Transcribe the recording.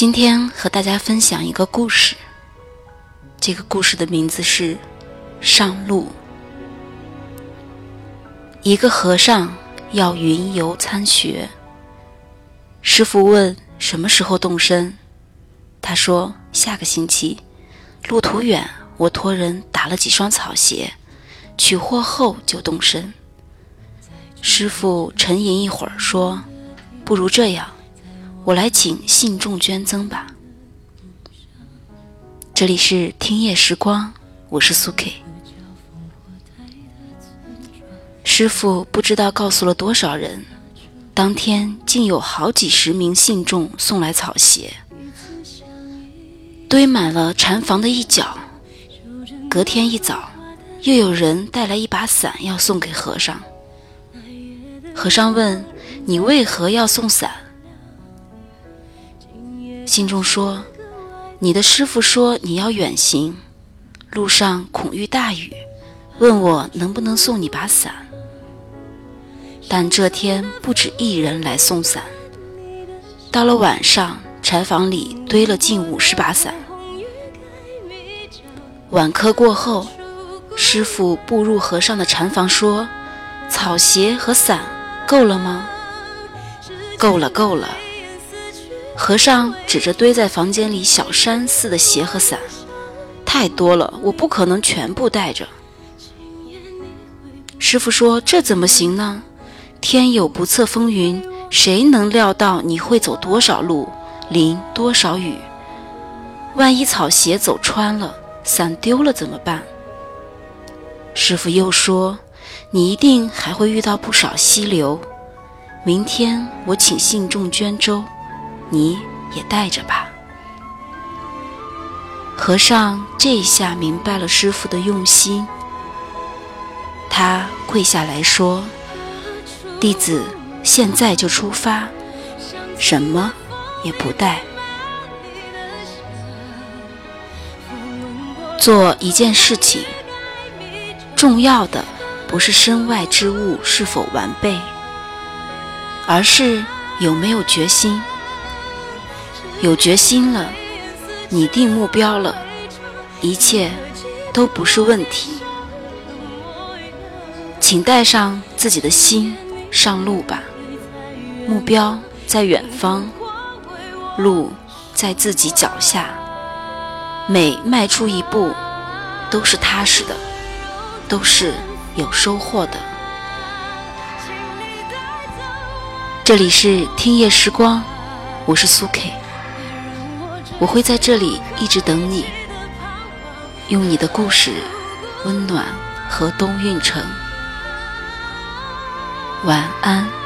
今天和大家分享一个故事。这个故事的名字是《上路》。一个和尚要云游参学，师傅问什么时候动身，他说下个星期。路途远，我托人打了几双草鞋，取货后就动身。师傅沉吟一会儿说：“不如这样，我来请信众捐赠吧。”这里是听夜时光，我是苏 K。师傅不知道告诉了多少人，当天竟有好几十名信众送来草鞋，堆满了禅房的一角。隔天一早，又有人带来一把伞要送给和尚。和尚问：“你为何要送伞？”信众说：“你的师傅说你要远行，路上恐遇大雨，问我能不能送你把伞。”但这天不止一人来送伞。到了晚上，禅房里堆了近五十把伞。晚课过后，师傅步入和尚的禅房，说：“草鞋和伞够了吗？”“够了，够了。”和尚指着堆在房间里小山似的鞋和伞，“太多了，我不可能全部带着。”师傅说：“这怎么行呢？”天有不测风云，谁能料到你会走多少路，淋多少雨？万一草鞋走穿了，伞丢了怎么办？师傅又说：“你一定还会遇到不少溪流。明天我请信众捐粥，你也带着吧。”和尚这一下明白了师傅的用心，他跪下来说。弟子现在就出发，什么也不带。做一件事情，重要的不是身外之物是否完备，而是有没有决心。有决心了，拟定目标了，一切都不是问题。请带上自己的心。上路吧，目标在远方，路在自己脚下。每迈出一步，都是踏实的，都是有收获的。这里是听夜时光，我是苏 K，我会在这里一直等你，用你的故事温暖河东运城。晚安。